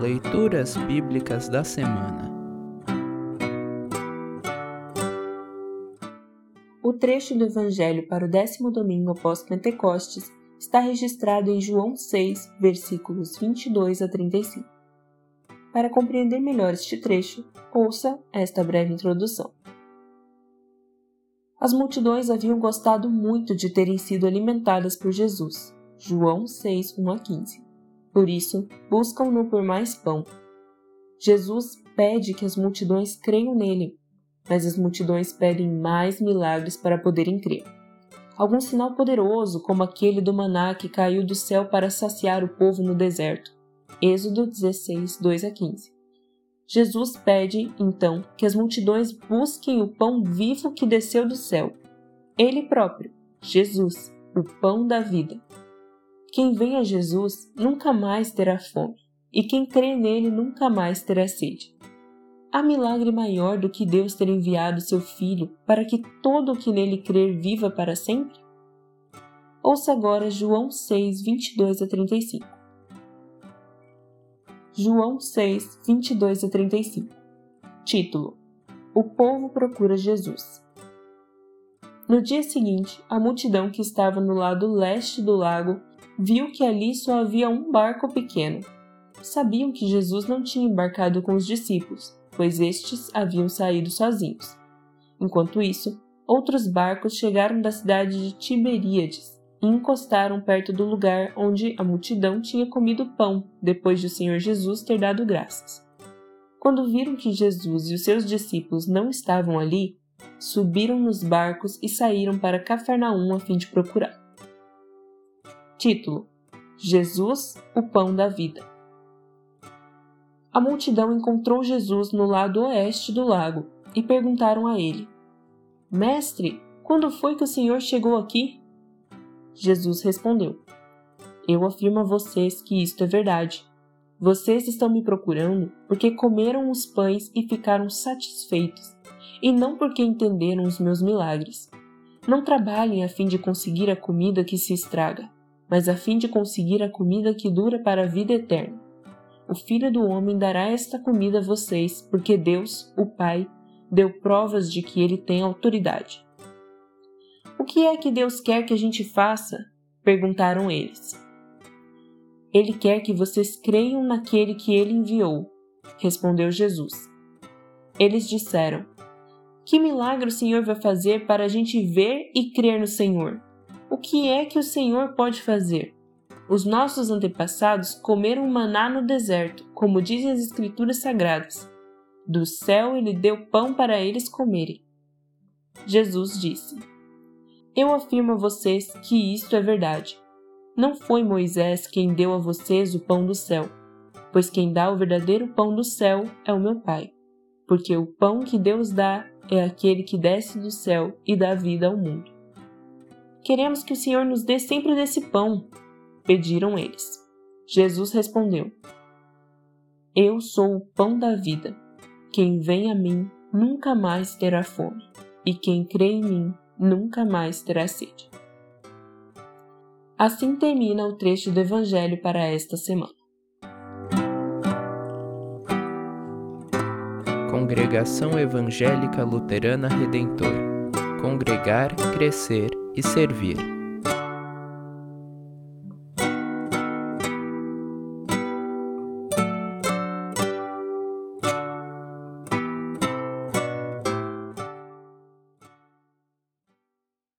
Leituras Bíblicas da Semana O trecho do Evangelho para o décimo domingo após Pentecostes está registrado em João 6, versículos 22 a 35. Para compreender melhor este trecho, ouça esta breve introdução. As multidões haviam gostado muito de terem sido alimentadas por Jesus. João 6, 1 a 15. Por isso, buscam-no por mais pão. Jesus pede que as multidões creiam nele, mas as multidões pedem mais milagres para poderem crer. Algum sinal poderoso, como aquele do maná que caiu do céu para saciar o povo no deserto. Êxodo 16, 2 a 15. Jesus pede, então, que as multidões busquem o pão vivo que desceu do céu. Ele próprio, Jesus, o pão da vida. Quem vem a Jesus nunca mais terá fome, e quem crê nele nunca mais terá sede. Há milagre maior do que Deus ter enviado seu Filho para que todo o que nele crer viva para sempre? Ouça agora João 6, 22 a 35. João 6, 22 a 35. Título: O povo procura Jesus. No dia seguinte, a multidão que estava no lado leste do lago viu que ali só havia um barco pequeno. Sabiam que Jesus não tinha embarcado com os discípulos, pois estes haviam saído sozinhos. Enquanto isso, outros barcos chegaram da cidade de Tiberíades e encostaram perto do lugar onde a multidão tinha comido pão depois de o Senhor Jesus ter dado graças. Quando viram que Jesus e os seus discípulos não estavam ali, subiram nos barcos e saíram para Cafarnaum a fim de procurar. Título: Jesus, o Pão da Vida. A multidão encontrou Jesus no lado oeste do lago e perguntaram a ele: Mestre, quando foi que o Senhor chegou aqui? Jesus respondeu: Eu afirmo a vocês que isto é verdade. Vocês estão me procurando porque comeram os pães e ficaram satisfeitos, e não porque entenderam os meus milagres. Não trabalhem a fim de conseguir a comida que se estraga mas a fim de conseguir a comida que dura para a vida eterna. O Filho do Homem dará esta comida a vocês, porque Deus, o Pai, deu provas de que ele tem autoridade. O que é que Deus quer que a gente faça? perguntaram eles. Ele quer que vocês creiam naquele que ele enviou, respondeu Jesus. Eles disseram: Que milagre o Senhor vai fazer para a gente ver e crer no Senhor? O que é que o Senhor pode fazer? Os nossos antepassados comeram maná no deserto, como dizem as Escrituras Sagradas. Do céu ele deu pão para eles comerem. Jesus disse: Eu afirmo a vocês que isto é verdade. Não foi Moisés quem deu a vocês o pão do céu, pois quem dá o verdadeiro pão do céu é o meu Pai. Porque o pão que Deus dá é aquele que desce do céu e dá vida ao mundo. Queremos que o Senhor nos dê sempre desse pão, pediram eles. Jesus respondeu: Eu sou o pão da vida. Quem vem a mim nunca mais terá fome, e quem crê em mim nunca mais terá sede. Assim termina o trecho do Evangelho para esta semana. Congregação Evangélica Luterana Redentor Congregar, Crescer e servir.